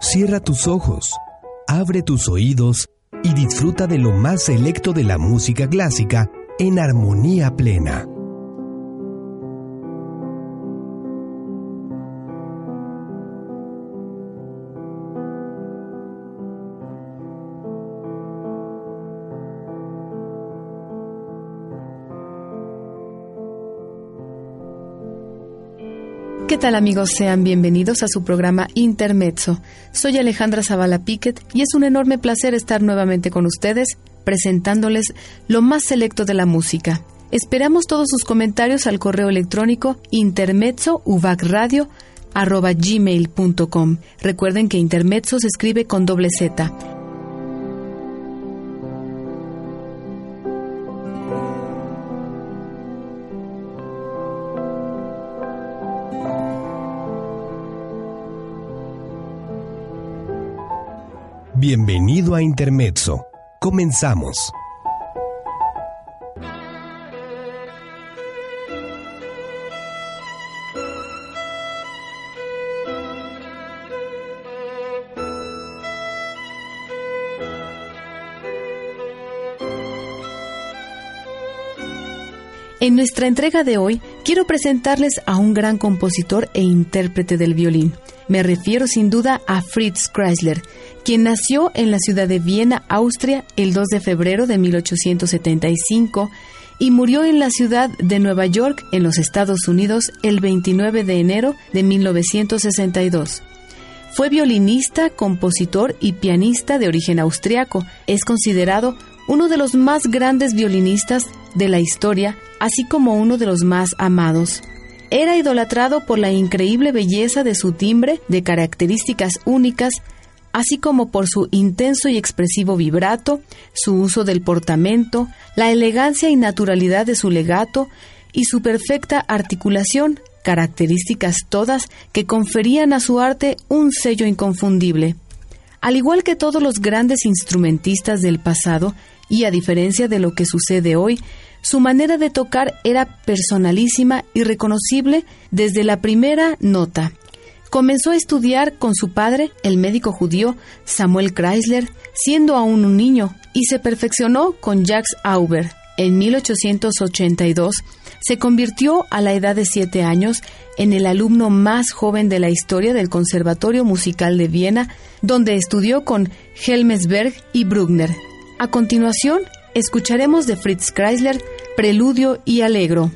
Cierra tus ojos, abre tus oídos y disfruta de lo más selecto de la música clásica en armonía plena. ¿Qué tal amigos? Sean bienvenidos a su programa Intermezzo. Soy Alejandra Zavala Piquet y es un enorme placer estar nuevamente con ustedes presentándoles lo más selecto de la música. Esperamos todos sus comentarios al correo electrónico intermezzouvacradio.gmail.com. Recuerden que Intermezzo se escribe con doble Z. Bienvenido a Intermezzo. Comenzamos. En nuestra entrega de hoy quiero presentarles a un gran compositor e intérprete del violín. Me refiero sin duda a Fritz Kreisler, quien nació en la ciudad de Viena, Austria, el 2 de febrero de 1875 y murió en la ciudad de Nueva York, en los Estados Unidos, el 29 de enero de 1962. Fue violinista, compositor y pianista de origen austriaco. Es considerado uno de los más grandes violinistas de la historia, así como uno de los más amados. Era idolatrado por la increíble belleza de su timbre, de características únicas, así como por su intenso y expresivo vibrato, su uso del portamento, la elegancia y naturalidad de su legato y su perfecta articulación, características todas que conferían a su arte un sello inconfundible. Al igual que todos los grandes instrumentistas del pasado, y a diferencia de lo que sucede hoy, su manera de tocar era personalísima y reconocible desde la primera nota, Comenzó a estudiar con su padre, el médico judío Samuel Chrysler, siendo aún un niño, y se perfeccionó con Jacques Auber. En 1882 se convirtió a la edad de siete años en el alumno más joven de la historia del Conservatorio Musical de Viena, donde estudió con Helmesberg y Bruckner. A continuación, escucharemos de Fritz Chrysler Preludio y Alegro.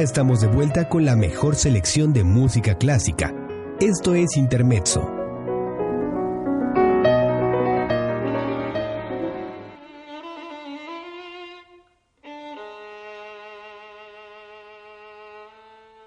Estamos de vuelta con la mejor selección de música clásica. Esto es Intermezzo.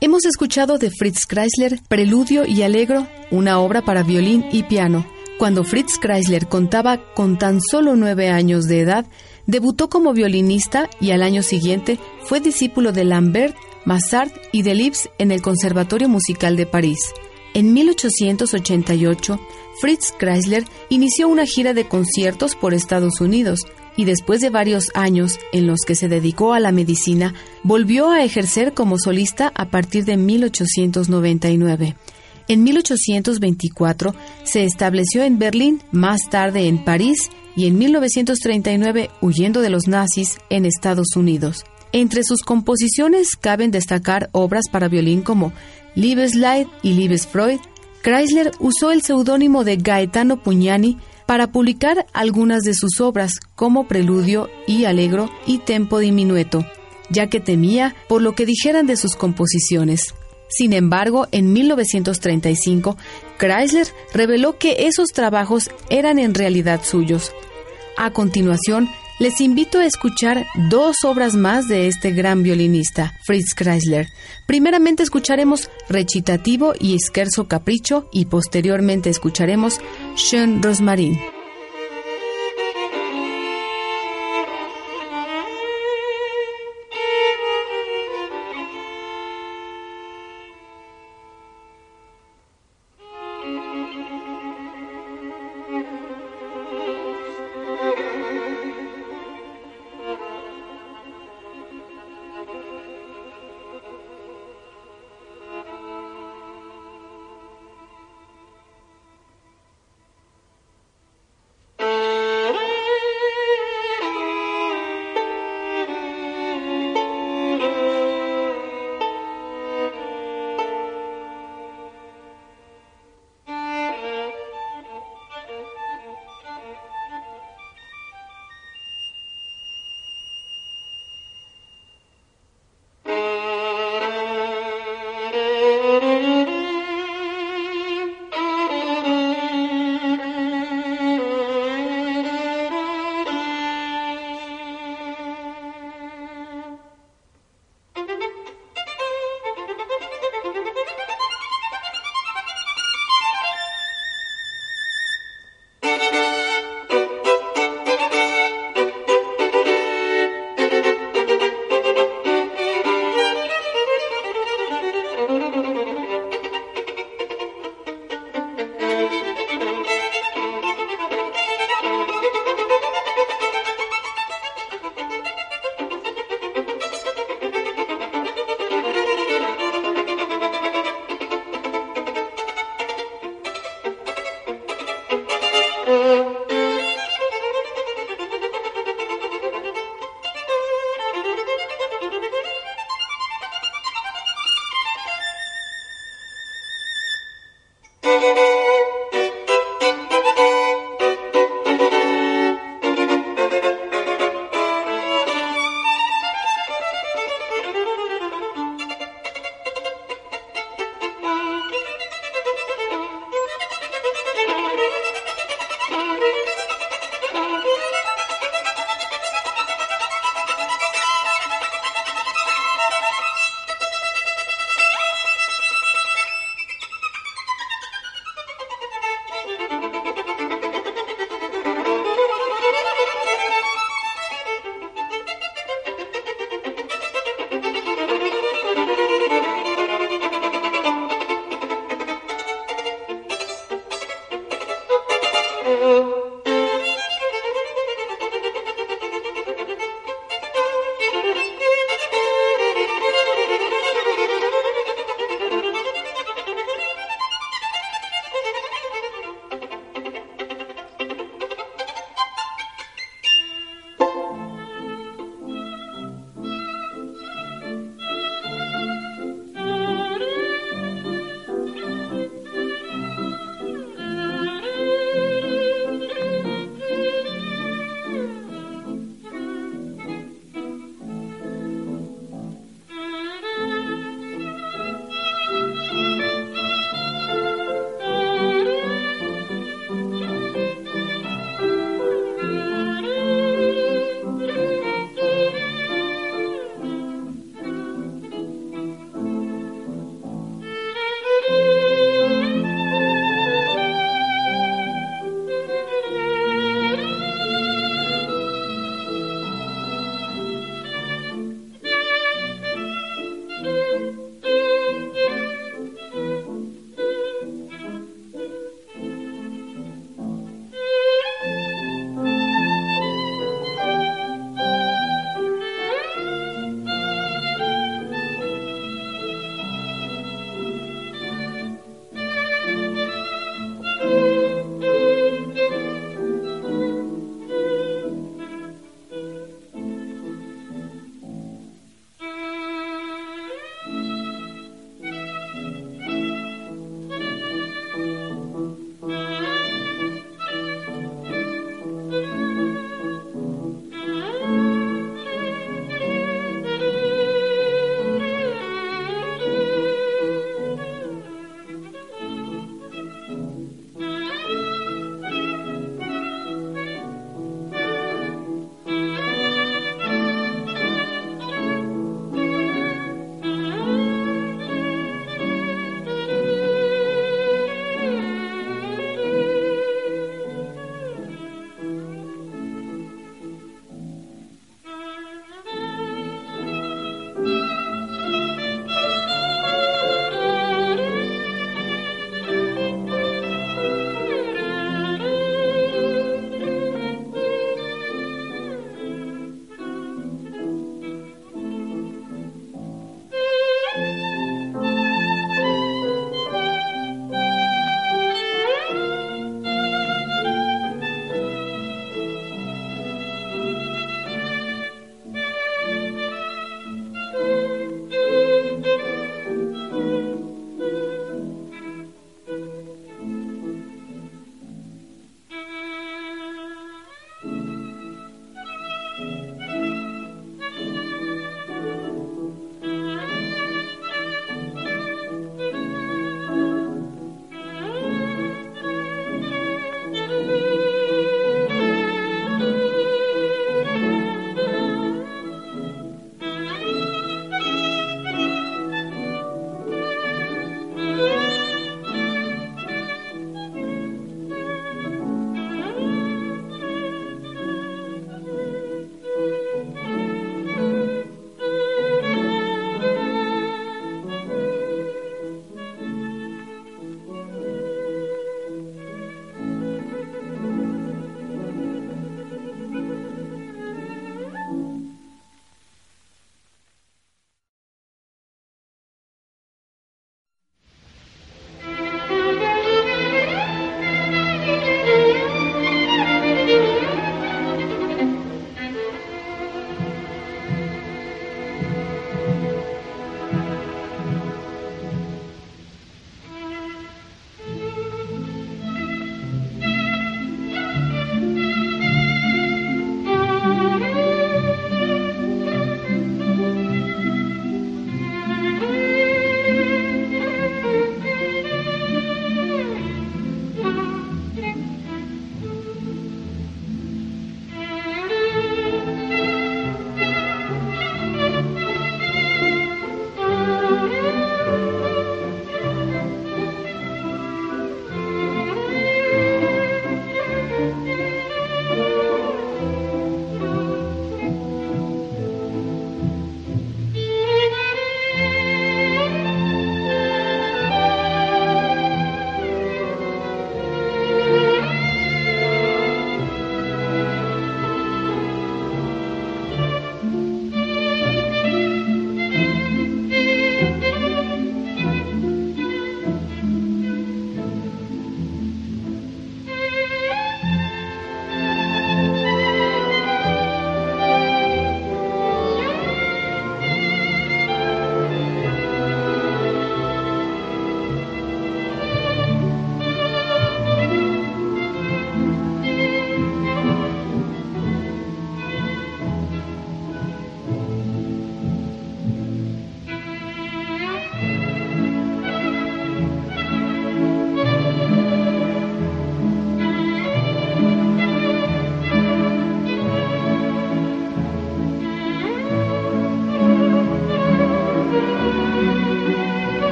Hemos escuchado de Fritz Kreisler Preludio y Alegro, una obra para violín y piano. Cuando Fritz Kreisler contaba con tan solo nueve años de edad, Debutó como violinista y al año siguiente fue discípulo de Lambert, Massart y de Liszt en el Conservatorio Musical de París. En 1888, Fritz Kreisler inició una gira de conciertos por Estados Unidos y después de varios años en los que se dedicó a la medicina, volvió a ejercer como solista a partir de 1899. En 1824 se estableció en Berlín, más tarde en París y en 1939 huyendo de los nazis en Estados Unidos. Entre sus composiciones caben destacar obras para violín como Liebesleid y Liebesfreud. Chrysler usó el seudónimo de Gaetano Pugnani para publicar algunas de sus obras como Preludio y Alegro y Tempo Diminueto, ya que temía por lo que dijeran de sus composiciones. Sin embargo, en 1935, Chrysler reveló que esos trabajos eran en realidad suyos. A continuación, les invito a escuchar dos obras más de este gran violinista, Fritz Chrysler. Primeramente escucharemos Recitativo y Scherzo Capricho y posteriormente escucharemos Schön Rosmarin. Thank you. Oh.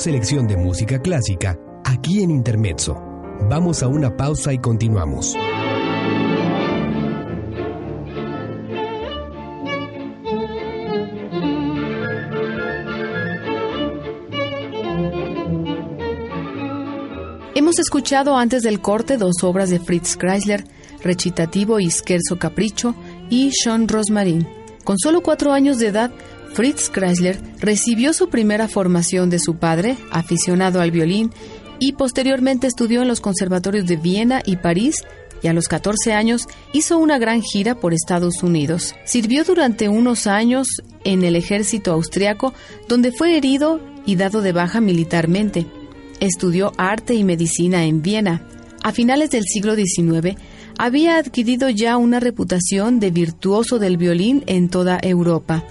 Selección de música clásica aquí en Intermezzo. Vamos a una pausa y continuamos. Hemos escuchado antes del corte dos obras de Fritz Kreisler, Recitativo y Scherzo Capricho, y Sean Rosmarin. Con solo cuatro años de edad, Fritz Kreisler recibió su primera formación de su padre, aficionado al violín, y posteriormente estudió en los conservatorios de Viena y París y a los 14 años hizo una gran gira por Estados Unidos. Sirvió durante unos años en el ejército austriaco, donde fue herido y dado de baja militarmente. Estudió arte y medicina en Viena. A finales del siglo XIX, había adquirido ya una reputación de virtuoso del violín en toda Europa.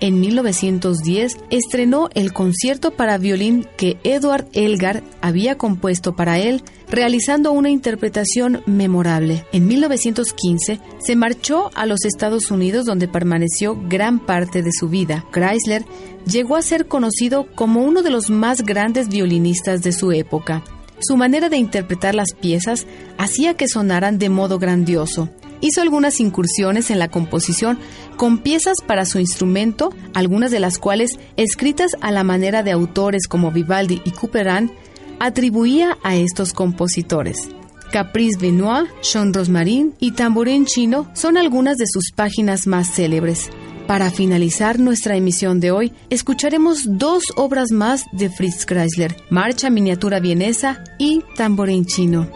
En 1910 estrenó el concierto para violín que Edward Elgar había compuesto para él, realizando una interpretación memorable. En 1915 se marchó a los Estados Unidos donde permaneció gran parte de su vida. Chrysler llegó a ser conocido como uno de los más grandes violinistas de su época. Su manera de interpretar las piezas hacía que sonaran de modo grandioso hizo algunas incursiones en la composición con piezas para su instrumento, algunas de las cuales, escritas a la manera de autores como Vivaldi y Couperin, atribuía a estos compositores. Caprice Benoit, Sean Rosmarin y Tamborín Chino son algunas de sus páginas más célebres. Para finalizar nuestra emisión de hoy, escucharemos dos obras más de Fritz Kreisler, Marcha Miniatura Vienesa y Tamborín Chino.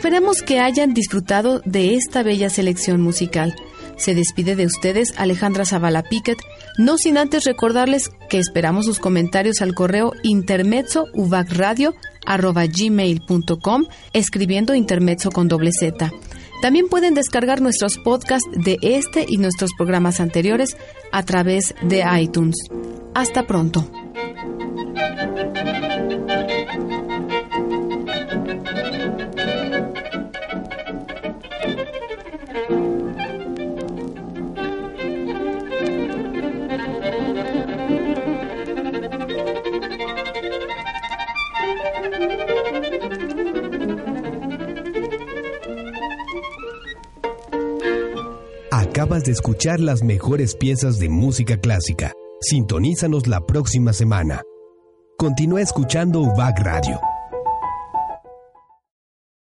Esperamos que hayan disfrutado de esta bella selección musical. Se despide de ustedes Alejandra Zavala Piquet, no sin antes recordarles que esperamos sus comentarios al correo intermezzouvacradio.com escribiendo intermezzo con doble Z. También pueden descargar nuestros podcasts de este y nuestros programas anteriores a través de iTunes. Hasta pronto. Escuchar las mejores piezas de música clásica. Sintonízanos la próxima semana. Continúa escuchando UBAC Radio